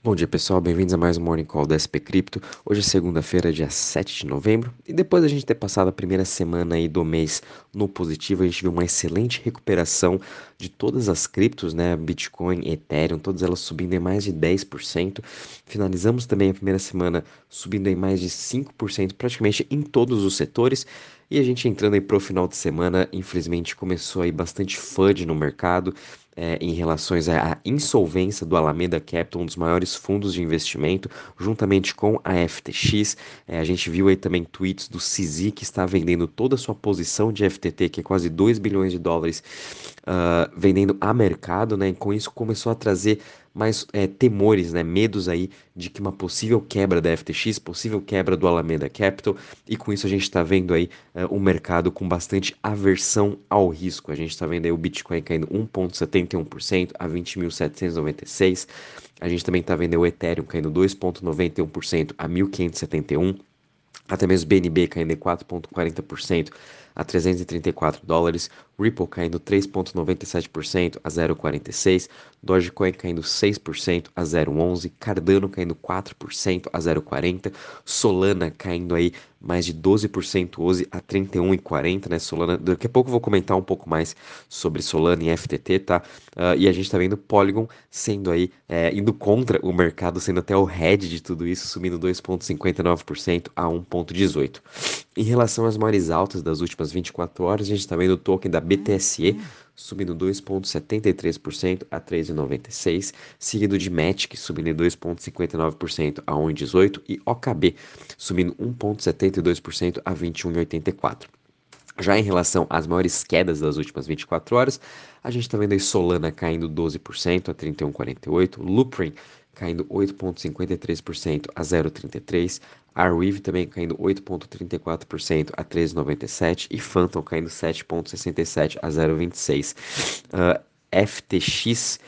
Bom dia pessoal, bem-vindos a mais um Morning Call da SP Cripto. Hoje é segunda-feira, dia 7 de novembro, e depois da gente ter passado a primeira semana aí do mês no positivo, a gente viu uma excelente recuperação de todas as criptos, né? Bitcoin, Ethereum, todas elas subindo em mais de 10%. Finalizamos também a primeira semana subindo em mais de 5%, praticamente em todos os setores. E a gente entrando aí pro final de semana, infelizmente começou aí bastante FUD no mercado é, em relação à insolvência do Alameda Capital, um dos maiores fundos de investimento, juntamente com a FTX. É, a gente viu aí também tweets do CZ que está vendendo toda a sua posição de FTT, que é quase 2 bilhões de dólares, uh, vendendo a mercado, né? E com isso começou a trazer mais é, temores, né, medos aí de que uma possível quebra da FTX, possível quebra do Alameda Capital, e com isso a gente está vendo aí é, um mercado com bastante aversão ao risco. A gente está vendo aí o Bitcoin caindo 1,71% a 20.796. A gente também está vendo o Ethereum caindo 2,91% a 1.571. Até mesmo BNB caindo em 4,40% a 334 dólares, Ripple caindo 3,97% a 0,46, Dogecoin caindo 6% a 0,11, Cardano caindo 4% a 0,40, Solana caindo aí mais de 12% hoje a 31,40, né? Solana, daqui a pouco eu vou comentar um pouco mais sobre Solana e FTT, tá? Uh, e a gente tá vendo Polygon sendo aí, é, indo contra o mercado, sendo até o head de tudo isso, subindo 2,59% a 1,18%. Em relação às maiores altas das últimas 24 horas, a gente está vendo o token da BTSE subindo 2,73% a 3,96, seguido de Matic subindo 2,59% a 1,18 e OKB subindo 1,72% a 21,84. Já em relação às maiores quedas das últimas 24 horas, a gente está vendo aí Solana caindo 12% a 31,48, Loopring caindo 8,53% a 0,33%, Arweave também caindo 8,34% a 13,97% e Phantom caindo 7,67% a 0,26%. Uh, FTX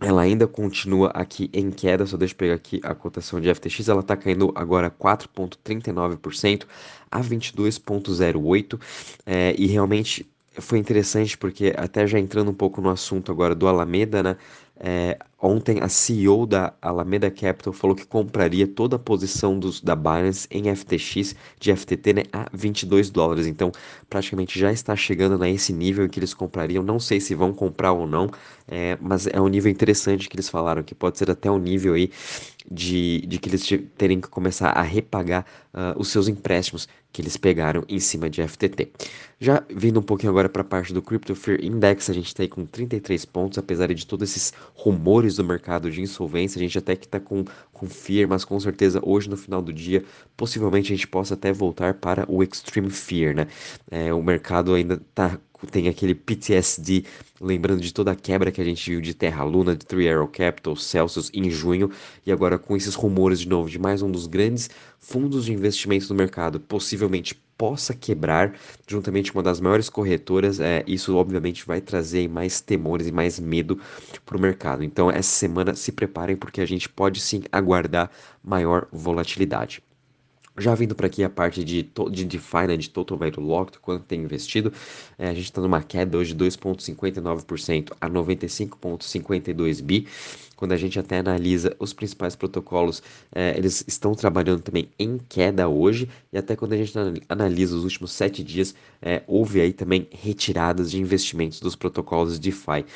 ela ainda continua aqui em queda, só deixa eu pegar aqui a cotação de FTX, ela está caindo agora 4,39% a 22,08% é, e realmente foi interessante porque até já entrando um pouco no assunto agora do Alameda, né? É, ontem a CEO da Alameda Capital falou que compraria toda a posição dos, da Binance em FTX de FTT né, a 22 dólares. Então, praticamente já está chegando nesse nível em que eles comprariam. Não sei se vão comprar ou não, é, mas é um nível interessante que eles falaram, que pode ser até um nível aí de, de que eles terem que começar a repagar uh, os seus empréstimos que eles pegaram em cima de FTT. Já vindo um pouquinho agora para a parte do Crypto Fear Index, a gente está aí com 33 pontos, apesar de todos esses rumores do mercado de insolvência, a gente até que está com, com fear, mas com certeza hoje no final do dia, possivelmente a gente possa até voltar para o Extreme Fear, né? É, o mercado ainda está tem aquele PTSD, lembrando de toda a quebra que a gente viu de Terra Luna, de Three Arrow Capital, Celsius em junho, e agora com esses rumores de novo de mais um dos grandes fundos de investimento do mercado, possivelmente possa quebrar, juntamente com uma das maiores corretoras, é, isso obviamente vai trazer mais temores e mais medo para o mercado. Então, essa semana se preparem porque a gente pode sim aguardar maior volatilidade. Já vindo para aqui a parte de, de DeFi, né, de Total Value Locked, quanto tem investido, é, a gente está numa queda hoje de 2,59% a 95,52 bi. Quando a gente até analisa os principais protocolos, é, eles estão trabalhando também em queda hoje, e até quando a gente analisa os últimos sete dias, é, houve aí também retiradas de investimentos dos protocolos DeFi.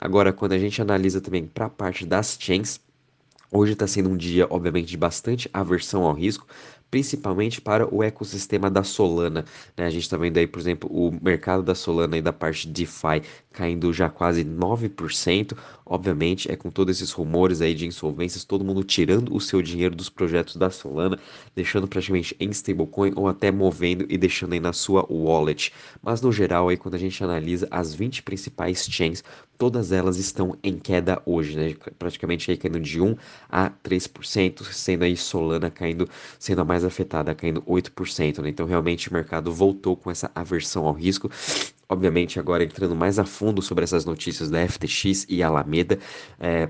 Agora, quando a gente analisa também para a parte das chains, Hoje está sendo um dia, obviamente, de bastante aversão ao risco, principalmente para o ecossistema da Solana. Né? A gente está vendo aí, por exemplo, o mercado da Solana e da parte DeFi caindo já quase 9%. Obviamente, é com todos esses rumores aí de insolvências, todo mundo tirando o seu dinheiro dos projetos da Solana, deixando praticamente em stablecoin ou até movendo e deixando aí na sua wallet. Mas no geral, aí quando a gente analisa as 20 principais chains, todas elas estão em queda hoje, né? Praticamente aí caindo de 1 a 3%, sendo aí Solana caindo, sendo a mais afetada, caindo 8%, né? Então realmente o mercado voltou com essa aversão ao risco Obviamente, agora entrando mais a fundo sobre essas notícias da FTX e Alameda, é,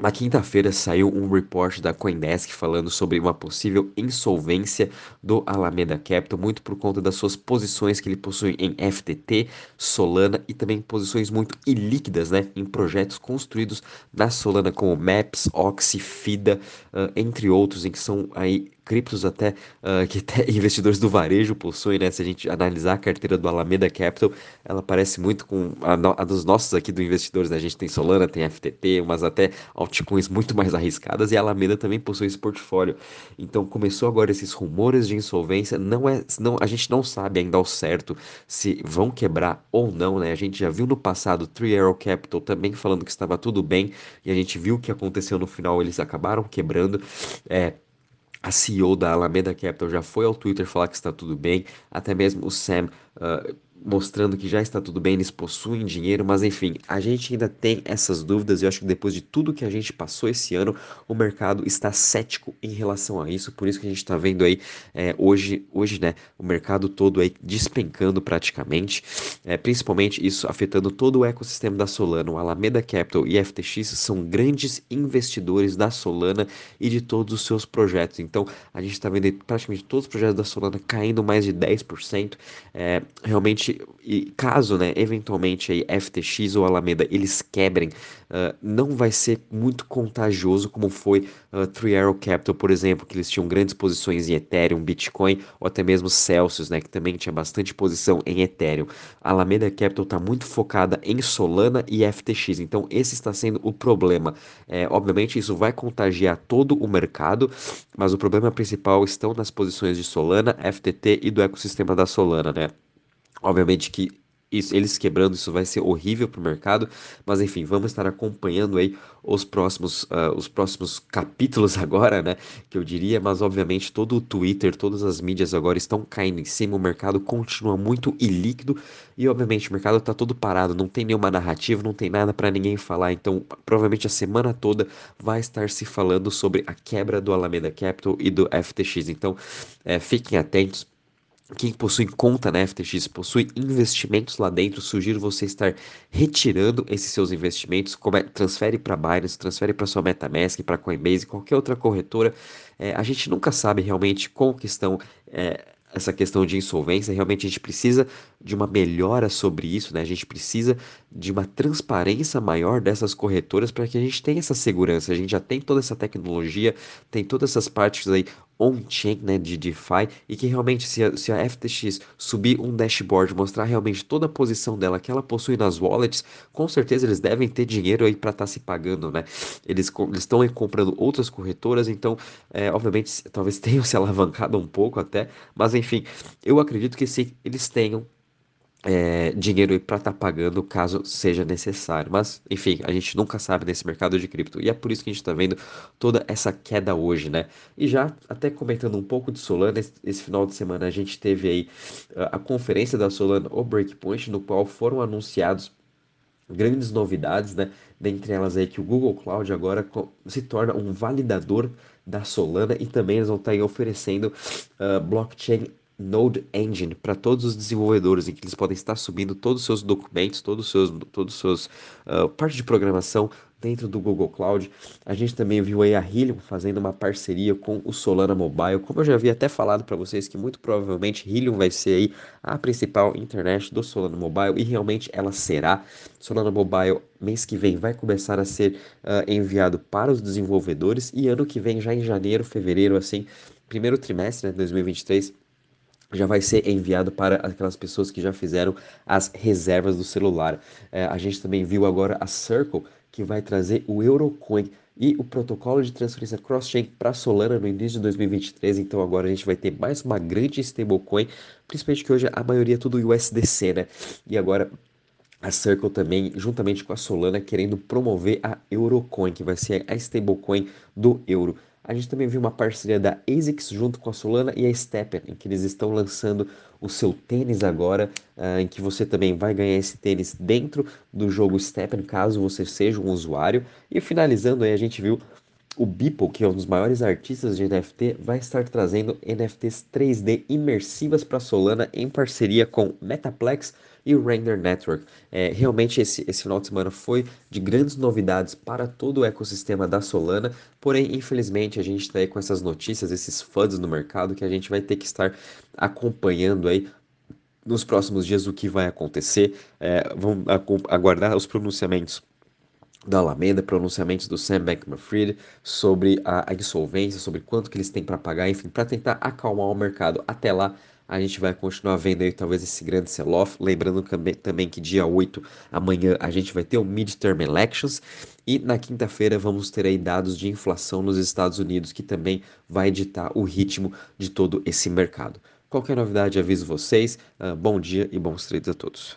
Na quinta-feira saiu um report da Coindesk falando sobre uma possível insolvência do Alameda Capital, muito por conta das suas posições que ele possui em FTT, Solana e também posições muito ilíquidas né, em projetos construídos na Solana como Maps, Oxy, FIDA, uh, entre outros, em que são aí criptos até uh, que até investidores do varejo possuem, né? Se a gente analisar a carteira do Alameda Capital, ela parece muito com a, no, a dos nossos aqui do investidores, né? A gente tem Solana, tem FTT, umas até altcoins muito mais arriscadas e a Alameda também possui esse portfólio. Então começou agora esses rumores de insolvência, não é, não, a gente não sabe ainda ao certo se vão quebrar ou não, né? A gente já viu no passado Three Arrow Capital também falando que estava tudo bem e a gente viu o que aconteceu no final, eles acabaram quebrando. É, a CEO da Alameda Capital já foi ao Twitter falar que está tudo bem, até mesmo o Sam uh, mostrando que já está tudo bem, eles possuem dinheiro, mas enfim, a gente ainda tem essas dúvidas e eu acho que depois de tudo que a gente passou esse ano, o mercado está cético em relação a isso, por isso que a gente está vendo aí é, hoje, hoje, né, o mercado todo aí despencando praticamente, é, principalmente isso afetando todo o ecossistema da Solana, o Alameda Capital e FTX são grandes investidores da Solana e de todos os seus projetos, então a gente está vendo praticamente todos os projetos da Solana caindo mais de 10%, é, realmente e caso, né, eventualmente aí FTX ou Alameda eles quebrem, uh, não vai ser muito contagioso como foi uh, Three Arrow Capital, por exemplo, que eles tinham grandes posições em Ethereum, Bitcoin ou até mesmo Celsius, né, que também tinha bastante posição em Ethereum. A Alameda Capital está muito focada em Solana e FTX, então esse está sendo o problema. É, obviamente isso vai contagiar todo o mercado, mas o problema principal estão nas posições de Solana, FTT e do ecossistema da Solana, né? Obviamente que isso, eles quebrando isso vai ser horrível para o mercado, mas enfim, vamos estar acompanhando aí os próximos, uh, os próximos capítulos agora, né? Que eu diria, mas obviamente todo o Twitter, todas as mídias agora estão caindo em cima, o mercado continua muito ilíquido e obviamente o mercado está todo parado, não tem nenhuma narrativa, não tem nada para ninguém falar, então provavelmente a semana toda vai estar se falando sobre a quebra do Alameda Capital e do FTX, então é, fiquem atentos quem possui conta na FTX, possui investimentos lá dentro, sugiro você estar retirando esses seus investimentos, é, transfere para Binance, transfere para sua MetaMask, para Coinbase, qualquer outra corretora. É, a gente nunca sabe realmente como que estão é, essa questão de insolvência, realmente a gente precisa de uma melhora sobre isso, né? A gente precisa de uma transparência maior dessas corretoras para que a gente tenha essa segurança. A gente já tem toda essa tecnologia, tem todas essas partes aí on-chain, né, de DeFi, e que realmente se a, se a FTX subir um dashboard, mostrar realmente toda a posição dela que ela possui nas wallets, com certeza eles devem ter dinheiro aí para estar tá se pagando, né? Eles estão comprando outras corretoras, então, é, obviamente, talvez tenham se alavancado um pouco até, mas enfim, eu acredito que se eles tenham é, dinheiro para estar tá pagando caso seja necessário. Mas, enfim, a gente nunca sabe nesse mercado de cripto. E é por isso que a gente está vendo toda essa queda hoje, né? E já até comentando um pouco de Solana, esse, esse final de semana a gente teve aí a, a conferência da Solana, o Breakpoint, no qual foram anunciados grandes novidades, né? Dentre elas aí que o Google Cloud agora se torna um validador da Solana e também eles vão estar tá oferecendo uh, blockchain Node Engine para todos os desenvolvedores, em que eles podem estar subindo todos os seus documentos, todos os seus, todos os seus uh, parte de programação dentro do Google Cloud. A gente também viu aí a Helium fazendo uma parceria com o Solana Mobile. Como eu já havia até falado para vocês que muito provavelmente Helium vai ser aí a principal internet do Solana Mobile e realmente ela será. Solana Mobile mês que vem vai começar a ser uh, enviado para os desenvolvedores e ano que vem já em janeiro, fevereiro assim, primeiro trimestre né, de 2023 já vai ser enviado para aquelas pessoas que já fizeram as reservas do celular. É, a gente também viu agora a Circle, que vai trazer o Eurocoin e o protocolo de transferência cross-chain para Solana no início de 2023. Então agora a gente vai ter mais uma grande stablecoin, principalmente que hoje a maioria é tudo USDC, né? E agora a Circle também, juntamente com a Solana, querendo promover a Eurocoin, que vai ser a stablecoin do euro. A gente também viu uma parceria da ASICS junto com a Solana e a Stepper, em que eles estão lançando o seu tênis agora, uh, em que você também vai ganhar esse tênis dentro do jogo Stepper, caso você seja um usuário. E finalizando aí, a gente viu o Beeple, que é um dos maiores artistas de NFT, vai estar trazendo NFTs 3D imersivas para Solana em parceria com Metaplex e o Render Network. É, realmente esse, esse final de semana foi de grandes novidades para todo o ecossistema da Solana, porém, infelizmente, a gente está aí com essas notícias, esses FUDs no mercado que a gente vai ter que estar acompanhando aí nos próximos dias o que vai acontecer. É, vamos aguardar os pronunciamentos da Alameda, pronunciamentos do Sam Bankman-Fried sobre a, a insolvência, sobre quanto que eles têm para pagar, enfim, para tentar acalmar o mercado. Até lá, a gente vai continuar vendo aí talvez esse grande sell-off. Lembrando também, que dia 8, amanhã, a gente vai ter o Midterm Elections. E na quinta-feira vamos ter aí dados de inflação nos Estados Unidos, que também vai ditar o ritmo de todo esse mercado. Qualquer novidade, aviso vocês. Uh, bom dia e bons trades a todos.